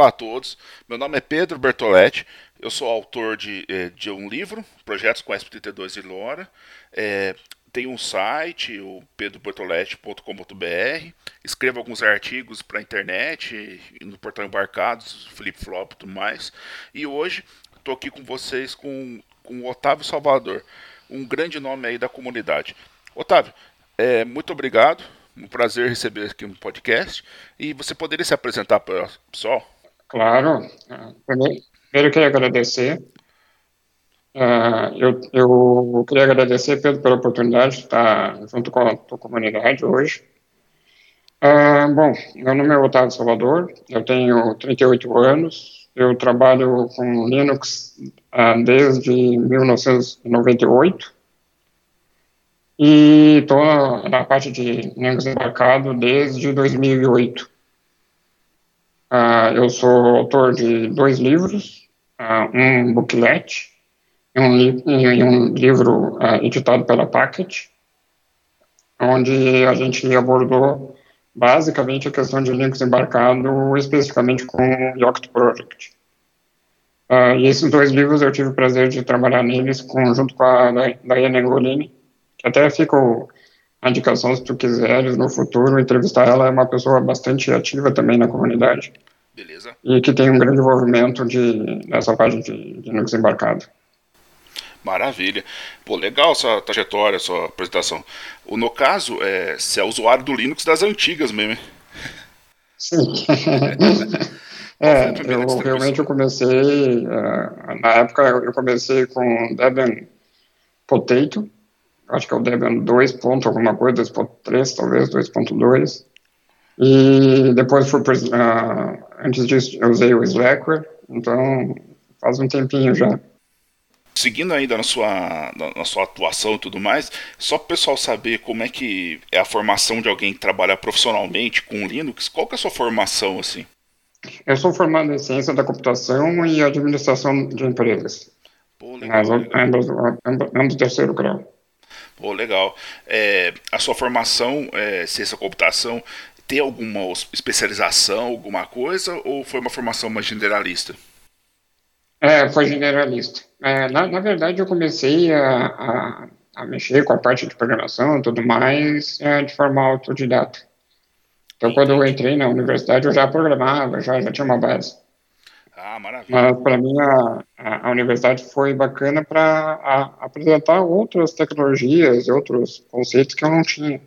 Olá a todos, meu nome é Pedro Bertoletti, eu sou autor de, eh, de um livro, Projetos com SP32 e Lora, é, tenho um site, o pedrobertoletti.com.br, escrevo alguns artigos para a internet, no portal Embarcados, Flip Flop e tudo mais, e hoje estou aqui com vocês com, com o Otávio Salvador, um grande nome aí da comunidade. Otávio, é, muito obrigado, um prazer receber aqui no podcast, e você poderia se apresentar para o pessoal? Claro. Primeiro, eu queria agradecer. Uh, eu, eu queria agradecer Pedro pela oportunidade de estar junto com a tua comunidade hoje. Uh, bom, meu nome é Otávio Salvador, eu tenho 38 anos, eu trabalho com Linux uh, desde 1998 e estou na parte de Linux embarcado desde 2008. Uh, eu sou autor de dois livros, uh, um booklet e um, li e um livro uh, editado pela Packet, onde a gente abordou basicamente a questão de links embarcado, especificamente com o Yoct Project. e esses dois livros eu tive o prazer de trabalhar neles com, junto com a Diana Angolini, que até fico a indicação se tu quiseres no futuro entrevistar ela, é uma pessoa bastante ativa também na comunidade. Beleza. E que tem um grande envolvimento de, nessa parte de, de Linux embarcado. Maravilha. Pô, legal sua trajetória, sua apresentação. O, no caso, é, você é usuário do Linux das antigas mesmo, hein? Sim. é, eu realmente eu comecei, uh, na época eu comecei com Debian Potato, acho que é o Debian 2. Ponto, alguma coisa, 2.3, talvez 2.2. E depois fui. Uh, antes disso, eu usei o Slackware, então faz um tempinho já. Seguindo ainda na sua, na sua atuação e tudo mais, só para o pessoal saber como é que é a formação de alguém que trabalha profissionalmente com Linux, qual que é a sua formação assim? Eu sou formado em ciência da computação e administração de empresas. Pô, legal, legal. Ambos, ambos, ambos terceiro grau. Pô, legal. É, a sua formação, é, ciência da computação, tem alguma especialização, alguma coisa, ou foi uma formação mais generalista? É, foi generalista. É, na, na, verdade, eu comecei a, a, a, mexer com a parte de programação e tudo mais é, de forma autodidata. Então, quando eu entrei na universidade, eu já programava, já, já tinha uma base. Ah, maravilha. Mas para mim a, a, universidade foi bacana para apresentar outras tecnologias e outros conceitos que eu não tinha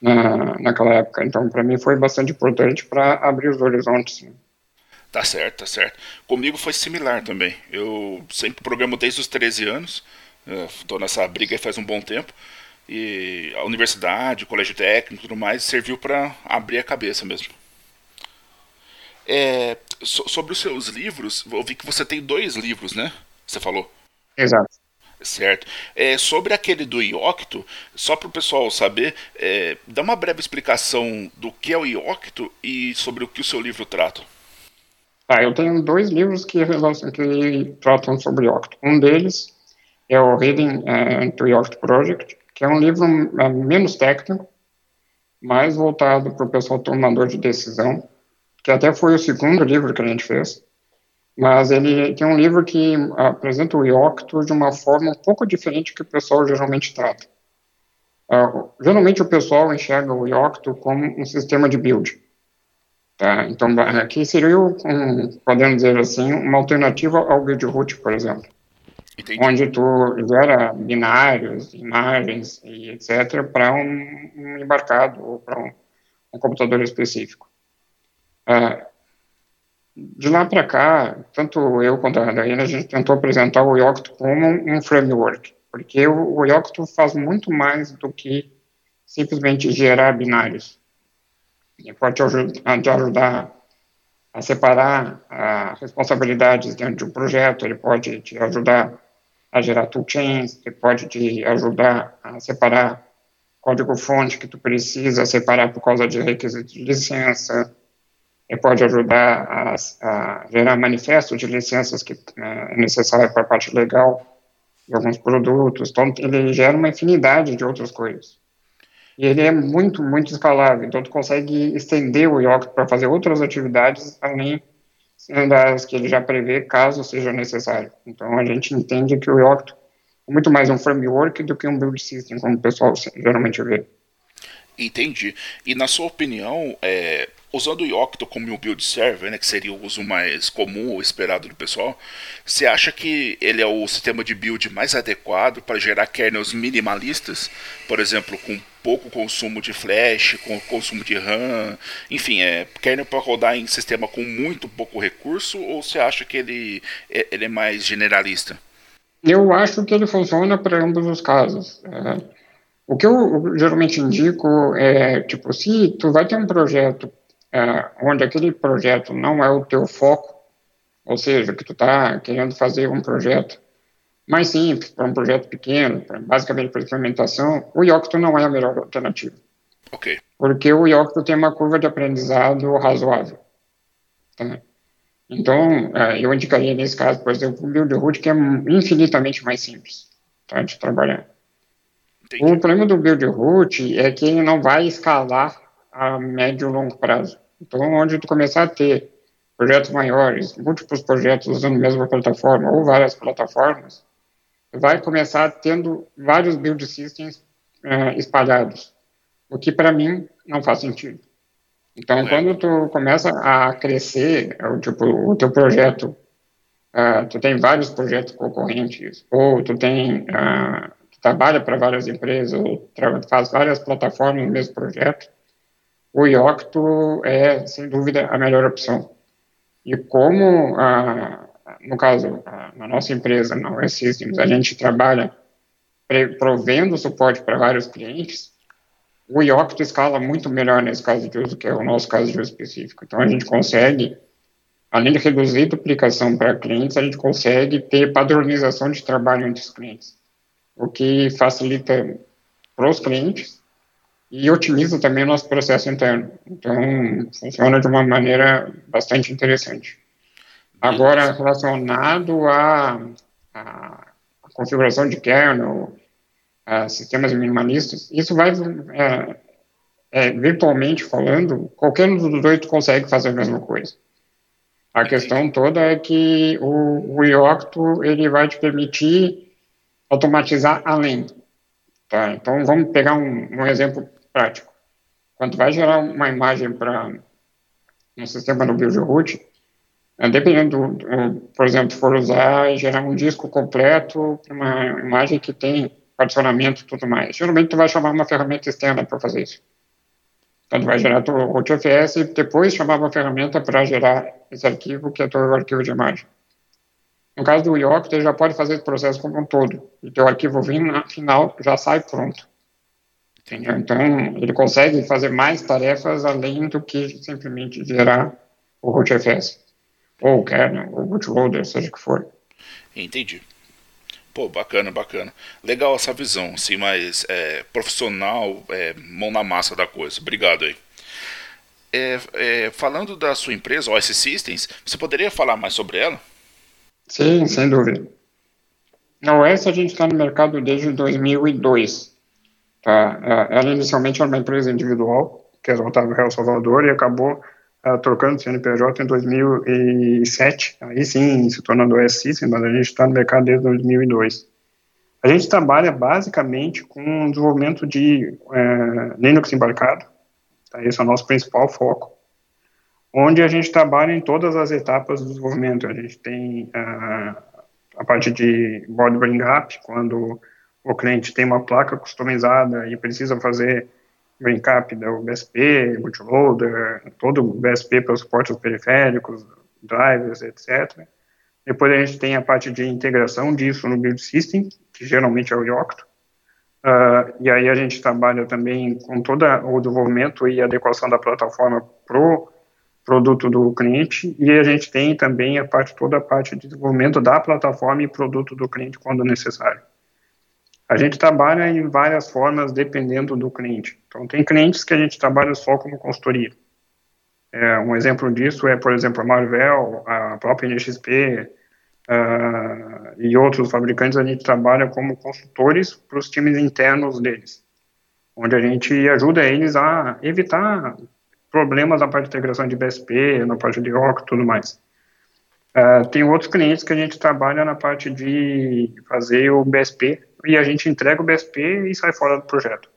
na, naquela época. Então, para mim foi bastante importante para abrir os horizontes. Né? Tá certo, tá certo. Comigo foi similar também. Eu sempre programo desde os 13 anos. Estou nessa briga faz um bom tempo. E a universidade, o colégio técnico e tudo mais serviu para abrir a cabeça mesmo. É, so, sobre os seus livros, eu vi que você tem dois livros, né? Você falou. Exato. Certo. É, sobre aquele do Iocto, só para o pessoal saber, é, dá uma breve explicação do que é o Iocto e sobre o que o seu livro trata. Tá, eu tenho dois livros que, que tratam sobre Iocto. Um deles é o Reading uh, to Iocto Project, que é um livro uh, menos técnico, mais voltado para o pessoal tomador de decisão que até foi o segundo livro que a gente fez, mas ele tem um livro que apresenta o Iocto de uma forma um pouco diferente que o pessoal geralmente trata. Uh, geralmente o pessoal enxerga o Iocto como um sistema de build. Tá? Então, aqui seria, um, podemos dizer assim, uma alternativa ao build root, por exemplo. Entendi. Onde tu gera binários, imagens e etc. para um, um embarcado ou para um, um computador específico. Ah, de lá para cá, tanto eu quanto a Daiane, a gente tentou apresentar o Yocto como um framework, porque o, o Yocto faz muito mais do que simplesmente gerar binários. Ele pode te ajudar, a separar responsabilidades dentro de um projeto, ele pode te ajudar a gerar toolchains, ele pode te ajudar a separar código-fonte que tu precisa separar por causa de requisitos de licença, pode ajudar a, a, gerar manifesto de licenças que é necessário para a parte legal de alguns produtos. Então, ele gera uma infinidade de outras coisas. E ele é muito, muito escalável. Então, tu consegue estender o Yocto para fazer outras atividades além das que ele já prevê caso seja necessário. Então a gente entende que o Yocto é muito mais um framework do que um build system, como o pessoal geralmente vê. Entendi. E na sua opinião, é, usando o Yocto como um build server, né, que seria o uso mais comum ou esperado do pessoal, você acha que ele é o sistema de build mais adequado para gerar kernels minimalistas, por exemplo, com pouco consumo de flash, com consumo de RAM, enfim, é kernel para rodar em sistema com muito pouco recurso, ou você acha que ele é, ele é mais generalista? Eu acho que ele funciona para ambos os casos. É o que eu geralmente indico é, tipo, se tu vai ter um projeto é, onde aquele projeto não é o teu foco, ou seja, que tu está querendo fazer um projeto mais simples, para um projeto pequeno, pra, basicamente para implementação, o Yocto não é a melhor alternativa. Ok. Porque o Yocto tem uma curva de aprendizado razoável. Tá? Então, é, eu indicaria nesse caso, por exemplo, o Build que é infinitamente mais simples tá, de trabalhar. Entendi. O problema do build é que ele não vai escalar a médio e longo prazo. Então, onde tu começar a ter projetos maiores, múltiplos projetos usando a mesma plataforma ou várias plataformas, vai começar tendo vários build systems uh, espalhados, o que para mim não faz sentido. Então, é. quando tu começa a crescer, é tipo, o teu projeto, uh, tu tem vários projetos concorrentes, ou tu tem uh, trabalha para várias empresas, ou faz várias plataformas no mesmo projeto, o Yocto é, sem dúvida, a melhor opção. E como, ah, no caso, ah, na nossa empresa, na OS Systems, a gente trabalha provendo suporte para vários clientes, o Yocto escala muito melhor nesse caso de uso, que é o nosso caso de uso específico. Então, a gente consegue, além de reduzir duplicação para clientes, a gente consegue ter padronização de trabalho entre os clientes o que facilita para os clientes e otimiza também o nosso processo interno. Então, funciona de uma maneira bastante interessante. Agora, relacionado à, à configuração de kernel, a sistemas minimalistas, isso vai, é, é, virtualmente falando, qualquer um dos dois consegue fazer a mesma coisa. A questão toda é que o, o Yocto, ele vai te permitir automatizar além. Tá? Então, vamos pegar um, um exemplo prático. Quando vai gerar uma imagem para um sistema no BuildRoot, é, dependendo, do, por exemplo, for usar gerar um disco completo para uma imagem que tem particionamento e tudo mais. Geralmente, tu vai chamar uma ferramenta externa para fazer isso. Então, tu vai gerar o TFS e depois chamar uma ferramenta para gerar esse arquivo, que é o arquivo de imagem. No caso do Yocto, ele já pode fazer esse processo como um todo. E teu arquivo final já sai pronto. Entendeu? Então, ele consegue fazer mais tarefas além do que simplesmente gerar o rootfs. Ou o kernel, ou o bootloader, seja o que for. Entendi. Pô, bacana, bacana. Legal essa visão, assim, mais é, profissional, é, mão na massa da coisa. Obrigado aí. É, é, falando da sua empresa, OS Systems, você poderia falar mais sobre ela? Sim, sem dúvida. Na OS a gente está no mercado desde 2002. Tá? É, ela inicialmente era uma empresa individual, que era Otávio Real Salvador, e acabou uh, trocando CNPJ em 2007. Aí sim se tornando System, mas a gente está no mercado desde 2002. A gente trabalha basicamente com desenvolvimento de uh, Linux embarcado. Tá? Esse é o nosso principal foco onde a gente trabalha em todas as etapas do desenvolvimento. A gente tem uh, a parte de board bring up, quando o cliente tem uma placa customizada e precisa fazer bring up do BSP, bootloader, todo o BSP para o suporte aos periféricos, drivers, etc. Depois a gente tem a parte de integração disso no build system, que geralmente é o Yocto. Uh, e aí a gente trabalha também com todo o desenvolvimento e adequação da plataforma pro produto do cliente e a gente tem também a parte toda a parte de desenvolvimento da plataforma e produto do cliente quando necessário. A gente trabalha em várias formas dependendo do cliente. Então tem clientes que a gente trabalha só como consultoria. É, um exemplo disso é, por exemplo, a Marvel, a própria NXP uh, e outros fabricantes. A gente trabalha como consultores para os times internos deles, onde a gente ajuda eles a evitar problemas na parte de integração de BSP, na parte de OC e tudo mais. Uh, tem outros clientes que a gente trabalha na parte de fazer o BSP e a gente entrega o BSP e sai fora do projeto.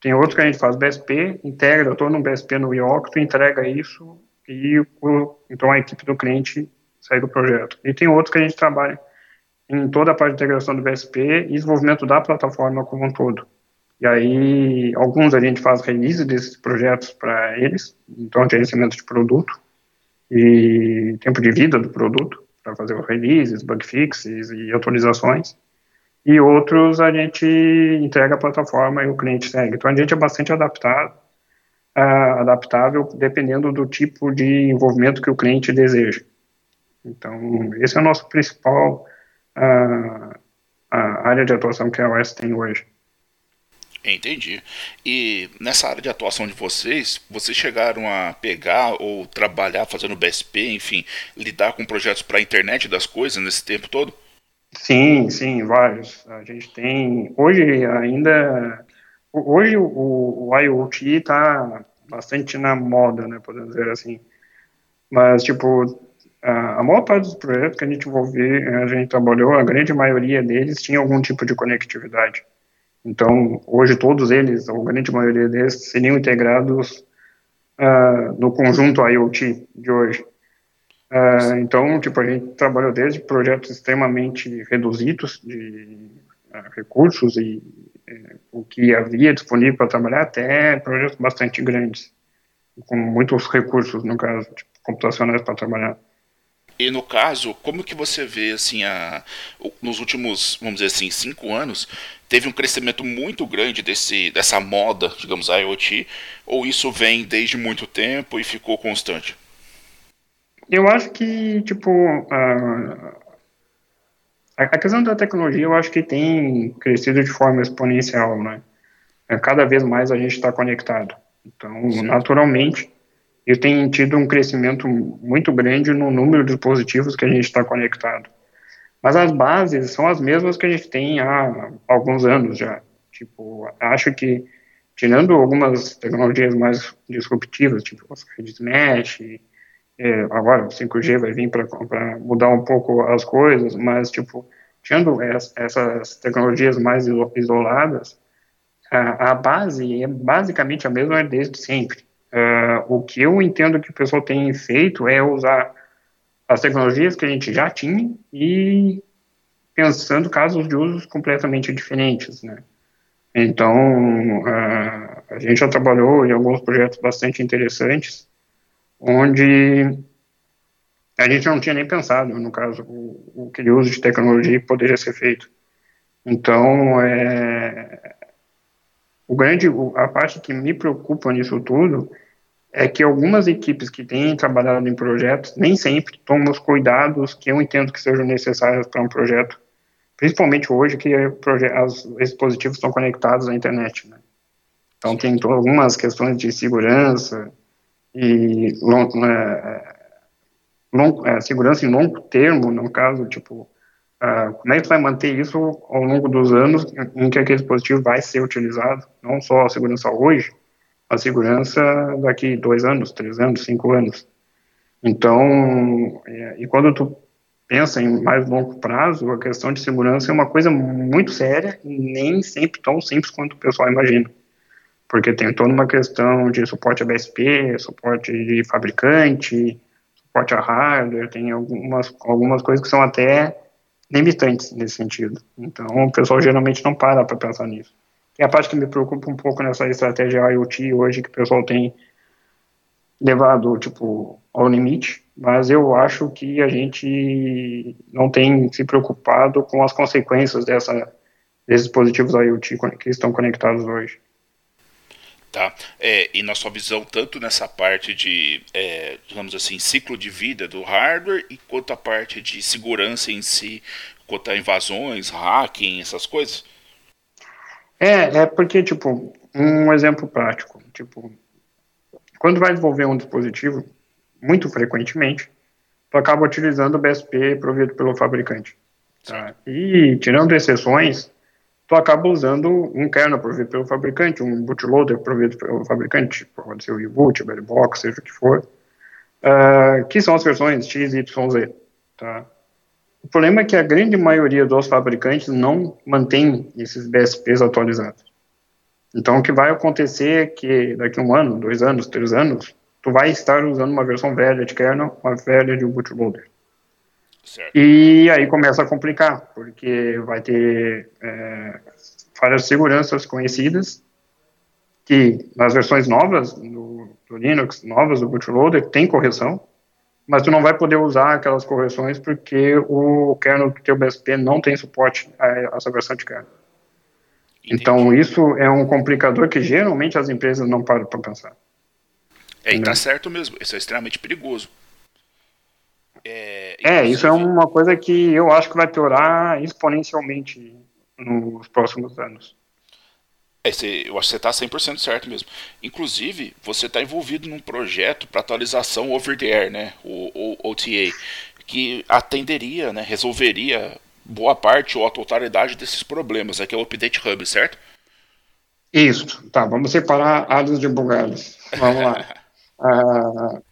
Tem outros que a gente faz BSP, integra, estou no BSP no Iocto, entrega isso e o, então a equipe do cliente sai do projeto. E tem outros que a gente trabalha em toda a parte de integração do BSP e desenvolvimento da plataforma como um todo. E aí, alguns a gente faz release desses projetos para eles, então gerenciamento de produto e tempo de vida do produto, para fazer releases, bug fixes e atualizações. E outros a gente entrega a plataforma e o cliente segue. Então a gente é bastante adaptado, uh, adaptável dependendo do tipo de envolvimento que o cliente deseja. Então, esse é o nosso principal uh, área de atuação que a OS tem hoje. Entendi. E nessa área de atuação de vocês, vocês chegaram a pegar ou trabalhar fazendo BSP, enfim, lidar com projetos para a internet das coisas nesse tempo todo? Sim, sim, vários. A gente tem. Hoje ainda. Hoje o, o IoT está bastante na moda, né, podemos dizer assim. Mas, tipo, a, a maior parte dos projetos que a gente envolveu, a gente trabalhou, a grande maioria deles tinha algum tipo de conectividade. Então, hoje todos eles, a grande maioria deles, seriam integrados uh, no conjunto IoT de hoje. Uh, então, tipo, a gente trabalhou desde projetos extremamente reduzidos de uh, recursos e uh, o que havia disponível para trabalhar até projetos bastante grandes, com muitos recursos, no caso, tipo, computacionais para trabalhar. E no caso, como que você vê assim a, nos últimos, vamos dizer assim, cinco anos, teve um crescimento muito grande desse, dessa moda, digamos, IoT, ou isso vem desde muito tempo e ficou constante? Eu acho que, tipo, a, a questão da tecnologia, eu acho que tem crescido de forma exponencial, né? É, cada vez mais a gente está conectado. Então, Sim. naturalmente, e tem tido um crescimento muito grande no número de dispositivos que a gente está conectado. Mas as bases são as mesmas que a gente tem há alguns anos já. Tipo, acho que, tirando algumas tecnologias mais disruptivas, tipo as redes mesh, é, agora o 5G vai vir para mudar um pouco as coisas, mas, tipo, tirando essas tecnologias mais isoladas, a, a base é basicamente a mesma desde sempre. Uh, o que eu entendo que o pessoal tem feito é usar as tecnologias que a gente já tinha e pensando casos de usos completamente diferentes, né? Então, uh, a gente já trabalhou em alguns projetos bastante interessantes, onde a gente não tinha nem pensado, no caso, o, o que uso de tecnologia poderia ser feito. Então, é, o grande, a parte que me preocupa nisso tudo é que algumas equipes que têm trabalhado em projetos nem sempre tomam os cuidados que eu entendo que sejam necessários para um projeto, principalmente hoje que os dispositivos estão conectados à internet, né? Então tem algumas questões de segurança e é, long, é, segurança em longo termo, no caso, tipo Uh, como é que vai manter isso ao longo dos anos em que aquele dispositivo vai ser utilizado? Não só a segurança hoje, a segurança daqui dois anos, três anos, cinco anos. Então, é, e quando tu pensa em mais longo prazo, a questão de segurança é uma coisa muito séria e nem sempre tão simples quanto o pessoal imagina. Porque tem toda uma questão de suporte a BSP, suporte de fabricante, suporte a hardware, tem algumas, algumas coisas que são até limitantes nesse sentido. Então, o pessoal geralmente não para para pensar nisso. E a parte que me preocupa um pouco nessa estratégia IoT hoje, que o pessoal tem levado, tipo, ao limite, mas eu acho que a gente não tem se preocupado com as consequências dessa, desses dispositivos IoT que estão conectados hoje tá? É, e na sua visão, tanto nessa parte de, é, digamos assim, ciclo de vida do hardware, e quanto a parte de segurança em si, quanto a invasões, hacking, essas coisas? É, é porque, tipo, um exemplo prático, tipo, quando vai desenvolver um dispositivo, muito frequentemente, tu acaba utilizando o BSP provido pelo fabricante. Tá? E, tirando exceções, tu acaba usando um kernel provido pelo fabricante, um bootloader provido pelo fabricante, pode ser o U-Boot, o Box, seja o que for. uh, que são as versões X, Y, Z. Tá? O problema é que a grande maioria dos fabricantes não mantém esses BSPs atualizados. Então, o que vai acontecer é que daqui a um ano, dois anos, três anos, tu vai estar usando uma versão velha de kernel, uma velha de bootloader. Certo. E aí começa a complicar, porque vai ter é, falhas de seguranças conhecidas, que nas versões novas do, do Linux, novas do bootloader, tem correção, mas tu não vai poder usar aquelas correções porque o kernel do teu BSP não tem suporte a essa versão de kernel. Entendi. Então, isso é um complicador que geralmente as empresas não param para pensar. É, e tá certo mesmo. Isso é extremamente perigoso. É, é, isso é uma coisa que eu acho que vai piorar exponencialmente nos próximos anos. É, você, eu acho que você está 100% certo mesmo. Inclusive, você está envolvido num projeto para atualização over the air, né? O, o OTA, que atenderia, né, resolveria boa parte ou a totalidade desses problemas. Aqui é o Update Hub, certo? Isso. Tá, vamos separar alhos de bugalhos. Vamos lá. uh,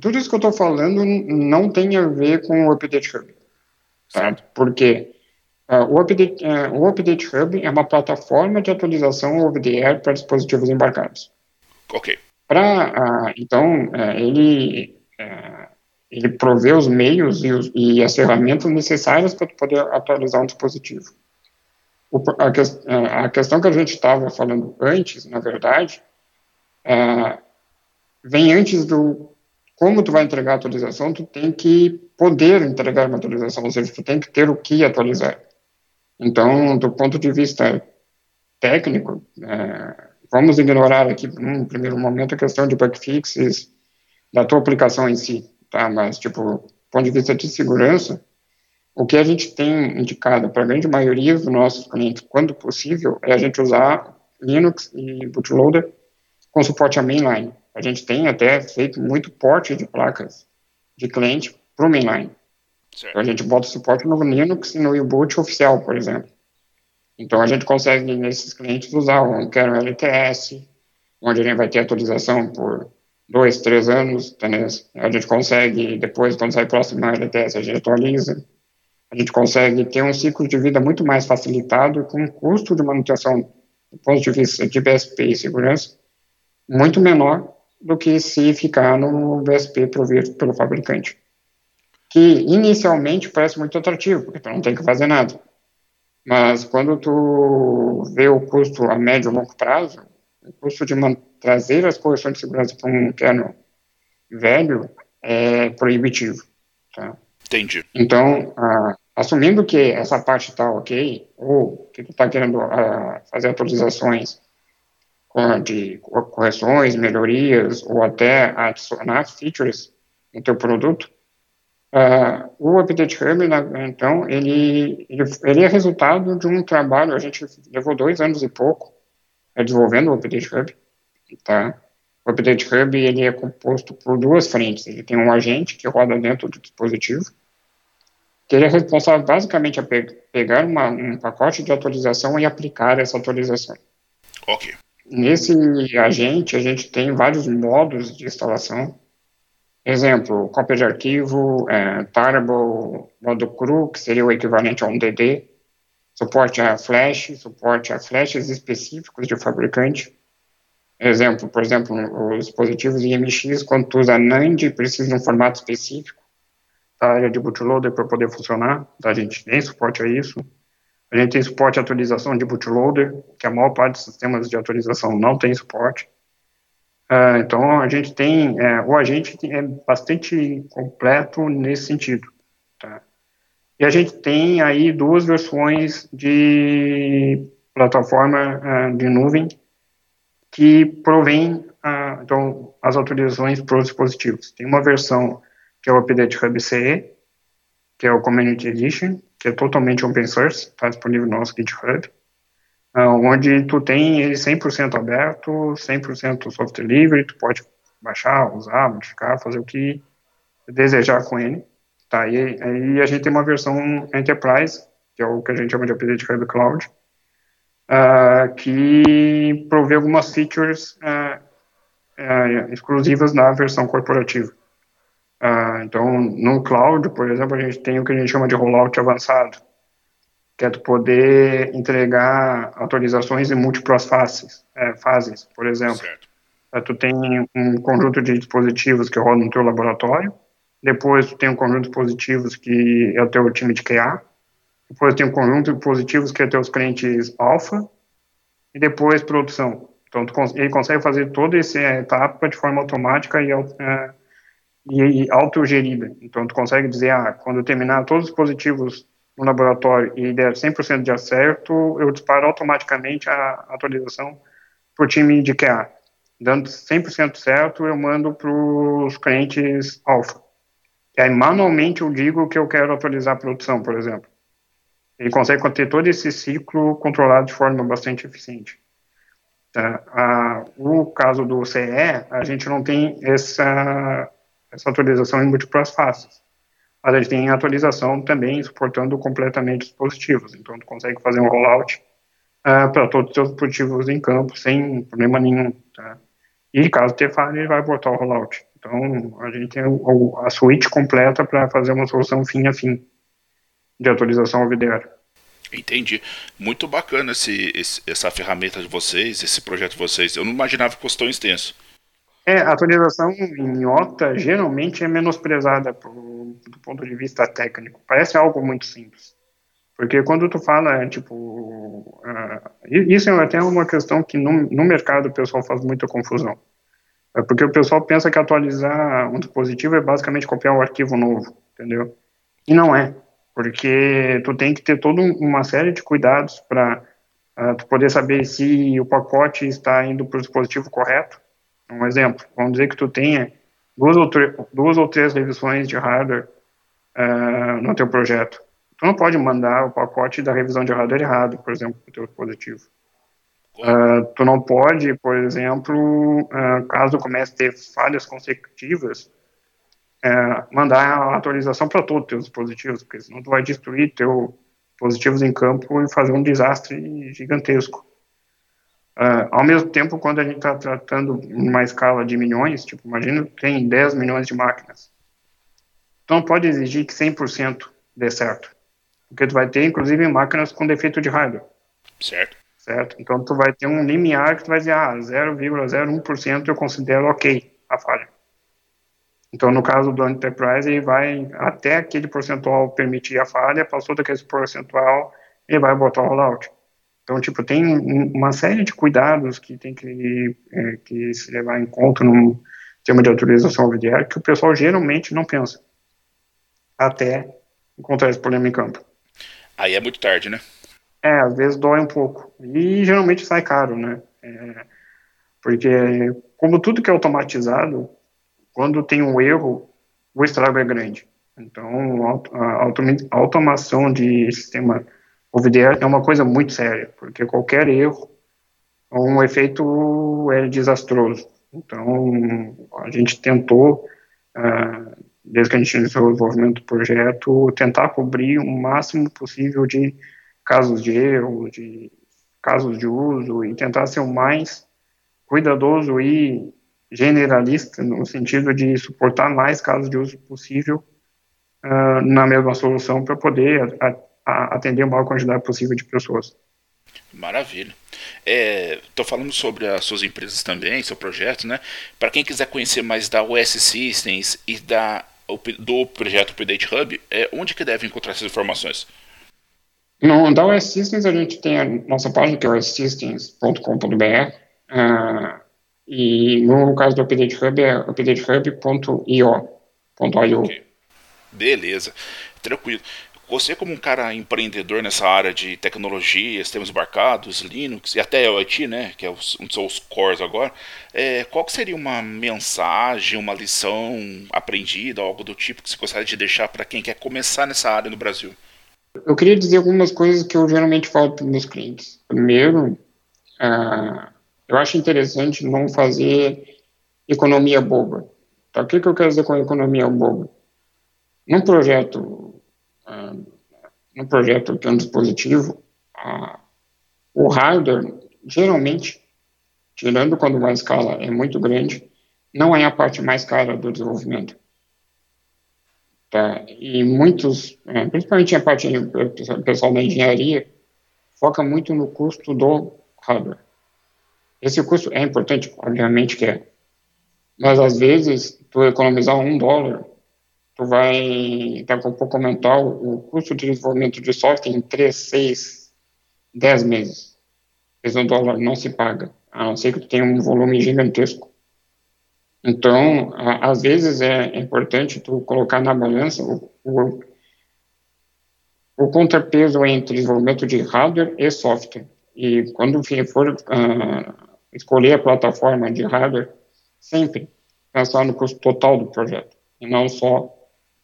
tudo isso que eu estou falando não tem a ver com o Update Hub. Tá? Porque uh, o, update, uh, o Update Hub é uma plataforma de atualização over-the-air para dispositivos embarcados. Ok. Pra, uh, então, ele, ele provê os meios e, os, e as ferramentas necessárias para poder atualizar um dispositivo. O, a, que, a, questão que a gente estava falando antes, na verdade, vem antes do como tu vai entregar a atualização, tu tem que poder entregar uma atualização, ou seja, tu tem que ter o que atualizar. Então, do ponto de vista técnico, é, vamos ignorar aqui, num primeiro momento, a questão de bug fixes da tua aplicação em si, tá? Mas, tipo, do ponto de vista de segurança, o que a gente tem indicado para a grande maioria dos nossos clientes, quando possível, é a gente usar Linux e bootloader com suporte a mainline. A gente tem até feito muito porte de placas de cliente para o mainline. Então, a gente bota suporte no Linux e no U-Boot oficial, por exemplo. Então, a gente consegue, nesses clientes, usar um kernel LTS, onde a gente vai ter atualização por dois, três anos, entendeu? A gente consegue, depois, quando sai próximo LTS, a gente atualiza. A gente consegue ter um ciclo de vida muito mais facilitado com um custo de manutenção, do ponto de vista de BSP e segurança, muito menor do que se ficar no BSP provido pelo fabricante. Que inicialmente parece muito atrativo, porque tu não tem que fazer nada. Mas quando tu vê o custo a médio e longo prazo, o custo de trazer as correções de segurança para um kernel velho é proibitivo. Tá? Entendi. Então, ah, assumindo que essa parte está ok, ou que tu está querendo ah, fazer atualizações de correções, melhorias ou até adicionar features no teu produto, uh, o Update Hub, então, ele, ele, ele, é resultado de um trabalho, a gente levou dois anos e pouco é, desenvolvendo o Update Hub, tá? O Update Hub, ele é composto por duas frentes, ele tem um agente que roda dentro do dispositivo, que ele é responsável basicamente a pe pegar uma, um pacote de atualização e aplicar essa atualização. Ok. Nesse agente, a gente tem vários modos de instalação. Exemplo, cópia de arquivo, é, Tarball, modo cru, que seria o equivalente a um DD, suporte a flash, suporte a flashes específicos de fabricante. Exemplo, por exemplo, os dispositivos IMX, quando usa NAND, precisa de um formato específico da área de bootloader para poder funcionar, a gente tem suporte a isso. A gente tem suporte à atualização de bootloader, que a maior parte dos sistemas de atualização não tem suporte. Uh, então, a gente tem, é, o agente é bastante completo nesse sentido. Tá? E a gente tem aí duas versões de plataforma uh, de nuvem que provém uh, então, as atualizações para os dispositivos. Tem uma versão que é o Update Hub CE, que é o Community Edition, que é totalmente open source, está disponível no nosso GitHub, uh, onde tu tem ele 100% aberto, 100% software livre, tu pode baixar, usar, modificar, fazer o que desejar com ele. Tá, e aí a gente tem uma versão Enterprise, que é o que a gente chama de Update Hub Cloud, uh, que provê algumas features uh, exclusivas na versão corporativa. Tá? Então, no cloud, por exemplo, a gente tem o que a gente chama de rollout avançado, que é tu poder entregar atualizações em múltiplas fases, é, fases por exemplo. Certo. É, tu tem um conjunto de dispositivos que roda no teu laboratório, depois tu tem um conjunto de dispositivos que é o teu time de QA, depois tem um conjunto de dispositivos que é teus clientes alfa, e depois produção. Então, tu, ele consegue fazer toda essa etapa de forma automática e, é, e, autogerida. Então, tu consegue dizer, ah, quando eu terminar todos os dispositivos no laboratório e der 100% de acerto, eu disparo automaticamente a atualização para o time de QA. Dando 100% certo, eu mando para os clientes alfa. E aí, manualmente, eu digo que eu quero atualizar a produção, por exemplo. Ele consegue ter todo esse ciclo controlado de forma bastante eficiente. Tá? Ah, o caso do CE, a gente não tem essa, essa atualização em múltiplas faces. Mas a gente tem atualização também suportando completamente os dispositivos. Então, tu consegue fazer um rollout ah, para todos os seus dispositivos em campo sem problema nenhum. Tá? E caso ter falha, ele vai botar o rollout. Então, a gente tem a suíte completa para fazer uma solução fim a fim de atualização ao VDR. Entendi. Muito bacana esse, esse, essa ferramenta de vocês, esse projeto de vocês. Eu não imaginava que fosse tão extenso. É, a atualização em OTA geralmente é menosprezada por, do ponto de vista técnico. Parece algo muito simples. Porque quando tu fala, tipo, uh, isso é até uma questão que no, no mercado o pessoal faz muita confusão. É porque o pessoal pensa que atualizar um dispositivo é basicamente copiar um arquivo novo, entendeu? E não é porque tu tem que ter toda uma série de cuidados para uh, ah, tu poder saber se o pacote está indo para o dispositivo correto. Um exemplo, vamos dizer que tu tenha duas ou, duas ou três revisões de hardware uh, no teu projeto. Tu não pode mandar o pacote da revisão de hardware errado, por exemplo, para o teu dispositivo. Uh, tu não pode, por exemplo, caso comece a ter falhas consecutivas, é, mandar a atualização para todos os teus dispositivos, porque senão tu vai destruir teus dispositivos em campo e fazer um desastre gigantesco. Uh, ao mesmo tempo, quando a gente está tratando uma escala de milhões, tipo, imagina que tem 10 milhões de máquinas. Então, pode exigir que 100% dê certo. Porque tu vai ter, inclusive, máquinas com defeito de hardware. Certo. Certo? Então, tu vai ter um limiar que tu vai dizer, ah, 0,01% eu considero ok a falha. Então, no caso do Enterprise, ele vai até aquele percentual permitir a falha, passou daquele percentual, ele vai botar o rollout. Então, tipo, tem uma série de cuidados que tem que, é, que se levar em conta no tema de autorização VDR que o pessoal geralmente não pensa. Até encontrar esse problema em campo. Aí é muito tarde, né? É, às vezes dói um pouco. E geralmente sai caro, né? É, porque, como tudo que é automatizado, quando tem um erro, o estrago é grande. Então, a automação de sistema OVDR é uma coisa muito séria, porque qualquer erro, um efeito é desastroso. Então, a gente tentou, ah, desde que a gente iniciou o desenvolvimento do projeto, tentar cobrir o máximo possível de casos de erro, de casos de uso, e tentar ser o mais cuidadoso e generalista, no sentido de suportar mais casos de uso possível uh, na mesma solução para poder a, atender a maior quantidade possível de pessoas. Maravilha. Estou é, falando sobre as suas empresas também, seu projeto, né? Para quem quiser conhecer mais da OS Systems e da, do projeto Update Hub, é, onde que deve encontrar essas informações? No, da OS Systems a gente tem a nossa página que é ossystems.com.br. Uh, e no caso do Update Hub é updatehub.io. Okay. Beleza, tranquilo. Você como um cara empreendedor nessa área de tecnologia, sistemas embarcados, Linux e até IT, né, que é um dos seus cores agora, é, qual seria uma mensagem, uma lição aprendida, algo do tipo que você gostaria de deixar para quem quer começar nessa área no Brasil? Eu queria dizer algumas coisas que eu geralmente falo para meus clientes. Primeiro, uh, eu acho interessante não fazer economia boba. Tá? O que, que eu quero dizer com economia boba? Num projeto, num projeto que é um dispositivo, o hardware, geralmente, tirando quando uma escala é muito grande, não é a parte mais cara do desenvolvimento. Tá? E muitos, é, principalmente a parte do pessoal da engenharia, foca muito no custo do hardware. Esse custo é importante, obviamente que é. Mas às vezes, tu economizar um dólar, tu vai daqui a pouco aumentar o, custo de desenvolvimento de software em 3, 6, 10 meses. Esse dólar não se paga, a não ser que tu tenha um volume gigantesco. Então, a, às vezes é importante tu colocar na balança o, o, o contrapeso entre desenvolvimento de hardware e software. E quando for uh, escolher a plataforma de hardware, sempre pensar no custo total do projeto, e não só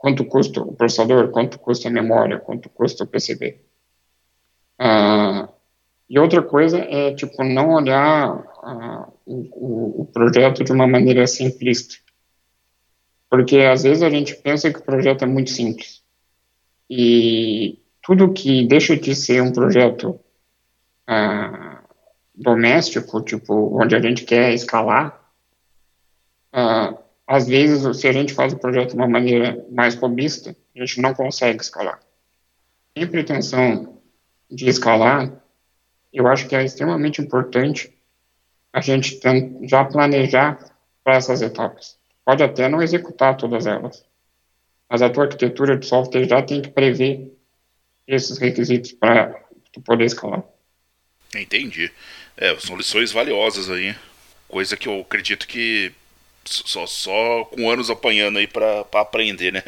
quanto custa o processador, quanto custa a memória, quanto custa o PCB. Uh, e outra coisa é, tipo, não olhar uh, o, o, projeto de uma maneira simplista. Porque às vezes a gente pensa que o projeto é muito simples. E tudo que deixa de ser um projeto uh, doméstico, tipo, onde a gente quer escalar, às vezes, se a gente faz o projeto de uma maneira mais robista, a gente não consegue escalar. Em pretensão de escalar, eu acho que é extremamente importante a gente já planejar para essas etapas. Pode até não executar todas elas, mas a tua arquitetura de software já tem que prever esses requisitos para tu poder escalar. Entendi. É, são lições valiosas aí. Coisa que eu acredito que só, só com anos apanhando aí para aprender, né?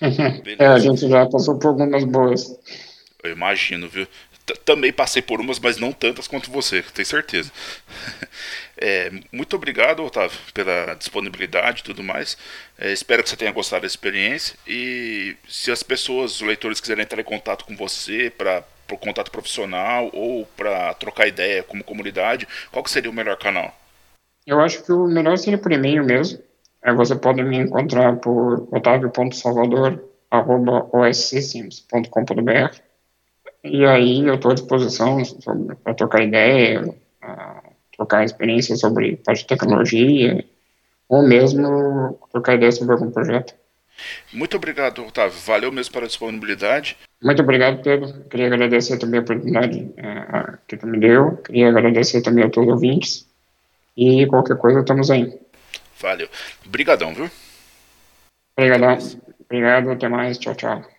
é, a gente já passou por algumas boas. Eu imagino, viu? também passei por umas, mas não tantas quanto você, tenho certeza. É, muito obrigado, Otávio, pela disponibilidade e tudo mais. É, espero que você tenha gostado da experiência. E se as pessoas, os leitores, quiserem entrar em contato com você para o contato profissional ou para trocar ideia como comunidade, qual seria o melhor canal? Eu acho que o melhor seria por e-mail mesmo. É, você pode me encontrar por otavio.salvador.ossystems.com.br e aí eu estou à disposição para trocar ideia, trocar experiência sobre parte de tecnologia, ou mesmo trocar ideia sobre algum projeto. Muito obrigado, Otávio. Valeu mesmo pela disponibilidade. Muito obrigado, Pedro. Queria agradecer também a oportunidade uh, que tu me deu. Queria agradecer também a todos os ouvintes. E qualquer coisa, estamos aí. Valeu. Obrigadão, viu? Obrigadão. Obrigado, até mais. Tchau, tchau.